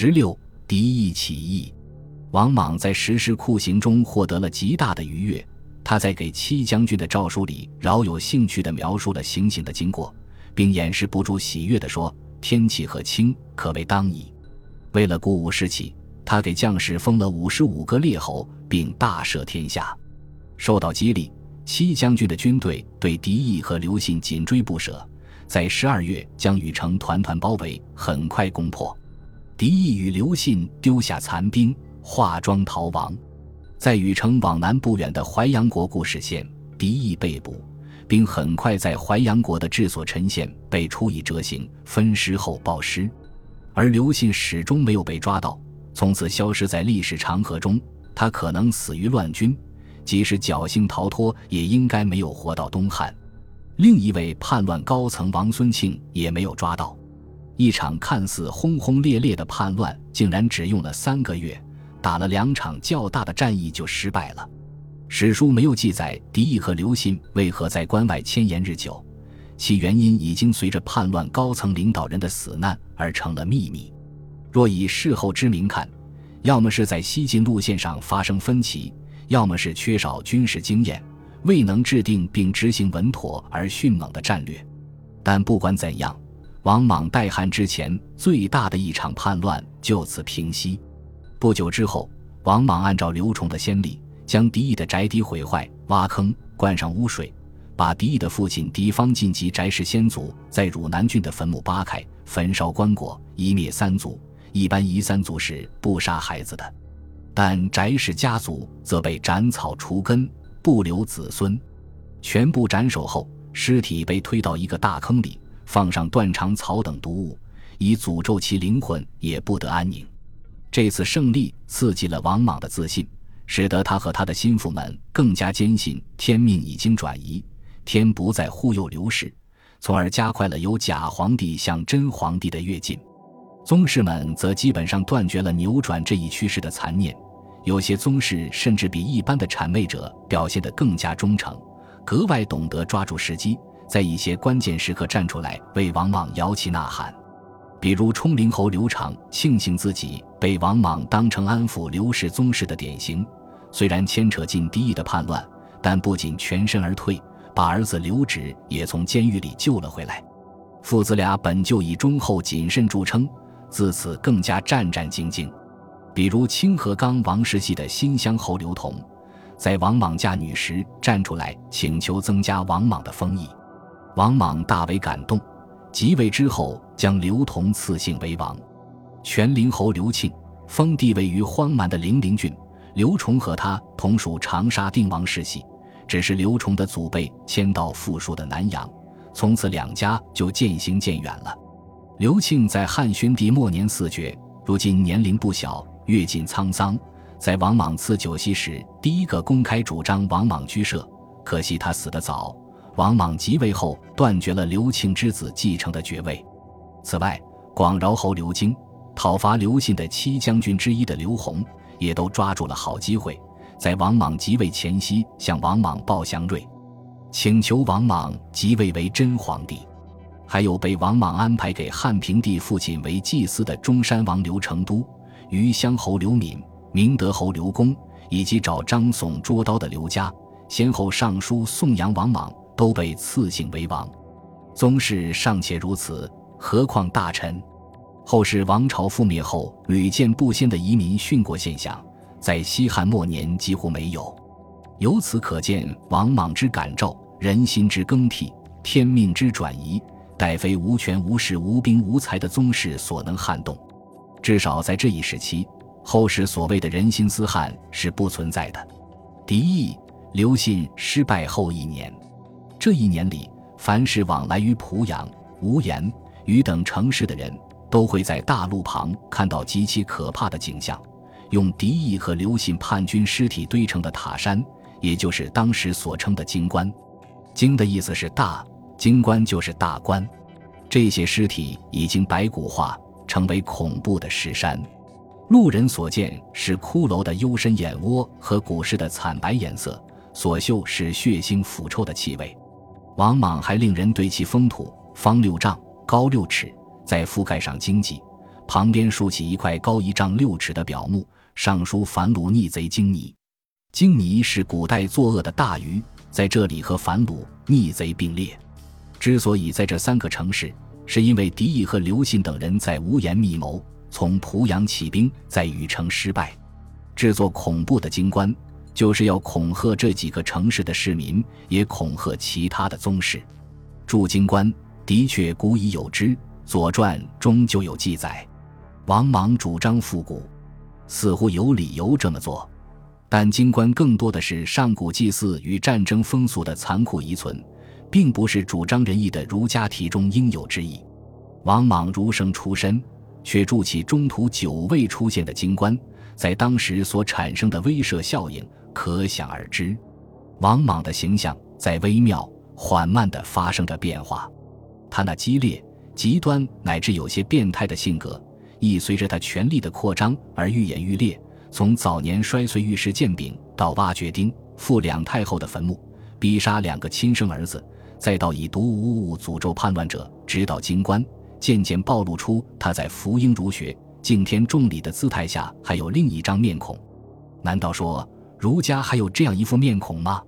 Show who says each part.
Speaker 1: 十六，敌意起义。王莽在实施酷刑中获得了极大的愉悦。他在给戚将军的诏书里饶有兴趣地描述了行刑的经过，并掩饰不住喜悦地说：“天气和清，可谓当矣。”为了鼓舞士气，他给将士封了五十五个列侯，并大赦天下。受到激励，戚将军的军队对敌意和刘信紧追不舍，在十二月将禹城团团包围，很快攻破。敌意与刘信丢下残兵，化妆逃亡。在禹城往南不远的淮阳国固始县，敌意被捕，并很快在淮阳国的治所陈县被处以折刑，分尸后暴尸。而刘信始终没有被抓到，从此消失在历史长河中。他可能死于乱军，即使侥幸逃脱，也应该没有活到东汉。另一位叛乱高层王孙庆也没有抓到。一场看似轰轰烈烈的叛乱，竟然只用了三个月，打了两场较大的战役就失败了。史书没有记载狄义和刘信为何在关外迁延日久，其原因已经随着叛乱高层领导人的死难而成了秘密。若以事后之明看，要么是在西进路线上发生分歧，要么是缺少军事经验，未能制定并执行稳妥而迅猛的战略。但不管怎样。王莽代汉之前最大的一场叛乱就此平息。不久之后，王莽按照刘崇的先例，将狄义的宅邸毁坏，挖坑灌上污水，把狄义的父亲狄方进及翟氏先祖在汝南郡的坟墓扒开，焚烧棺椁，一灭三族。一般夷三族是不杀孩子的，但翟氏家族则被斩草除根，不留子孙。全部斩首后，尸体被推到一个大坑里。放上断肠草等毒物，以诅咒其灵魂也不得安宁。这次胜利刺激了王莽的自信，使得他和他的心腹们更加坚信天命已经转移，天不再护佑刘氏，从而加快了由假皇帝向真皇帝的跃进。宗室们则基本上断绝了扭转这一趋势的残念，有些宗室甚至比一般的谄媚者表现得更加忠诚，格外懂得抓住时机。在一些关键时刻站出来为王莽摇旗呐喊，比如冲陵侯刘长庆幸自己被王莽当成安抚刘氏宗室的典型，虽然牵扯进敌意的叛乱，但不仅全身而退，把儿子刘祉也从监狱里救了回来。父子俩本就以忠厚谨慎著称，自此更加战战兢兢。比如清河刚王氏系的新乡侯刘同，在王莽嫁女时站出来请求增加王莽的封邑。王莽大为感动，即位之后将刘同赐姓为王。全陵侯刘庆封地位于荒蛮的零陵郡，刘崇和他同属长沙定王世系，只是刘崇的祖辈迁到富庶的南阳，从此两家就渐行渐远了。刘庆在汉宣帝末年死绝，如今年龄不小，阅尽沧桑，在王莽赐酒席时，第一个公开主张王莽居舍，可惜他死得早。王莽即位后，断绝了刘庆之子继承的爵位。此外，广饶侯刘京、讨伐刘信的七将军之一的刘宏，也都抓住了好机会，在王莽即位前夕向王莽报祥瑞，请求王莽即位为真皇帝。还有被王莽安排给汉平帝父亲为祭司的中山王刘成都、余乡侯刘敏、明德侯刘公，以及找张宋捉刀的刘嘉，先后上书颂扬王莽。都被赐姓为王，宗室尚且如此，何况大臣？后世王朝覆灭后屡见不鲜的移民殉国现象，在西汉末年几乎没有。由此可见，王莽之感召，人心之更替，天命之转移，殆非无权无势无兵无才的宗室所能撼动。至少在这一时期，后世所谓的人心思汉是不存在的。敌意刘信失败后一年。这一年里，凡是往来于濮阳、无盐、禹等城市的人，都会在大路旁看到极其可怕的景象：用敌意和刘信叛军尸体堆成的塔山，也就是当时所称的京关。京的意思是大，京关就是大关。这些尸体已经白骨化，成为恐怖的尸山。路人所见是骷髅的幽深眼窝和古尸的惨白颜色，所嗅是血腥腐臭的气味。王莽还令人对其封土方六丈、高六尺，再覆盖上荆棘，旁边竖起一块高一丈六尺的表木，上书“反鲁逆贼经泥”。经泥是古代作恶的大鱼，在这里和反鲁逆贼并列。之所以在这三个城市，是因为狄义和刘信等人在无言密谋，从濮阳起兵，在禹城失败，制作恐怖的经官，就是要恐吓这几个城市的市民，也恐吓其他的宗室。驻京官的确古已有之，《左传》中就有记载。王莽主张复古，似乎有理由这么做，但京官更多的是上古祭祀与战争风俗的残酷遗存。并不是主张仁义的儒家体中应有之意。王莽儒生出身，却筑起中途久未出现的京官，在当时所产生的威慑效应可想而知。王莽的形象在微妙缓慢地发生着变化，他那激烈、极端乃至有些变态的性格，亦随着他权力的扩张而愈演愈烈。从早年摔碎御史剑柄，到挖掘丁傅两太后的坟墓，逼杀两个亲生儿子。再到以毒无物诅咒叛乱者，直到京官，渐渐暴露出他在福音儒学、敬天重礼的姿态下还有另一张面孔。难道说儒家还有这样一副面孔吗？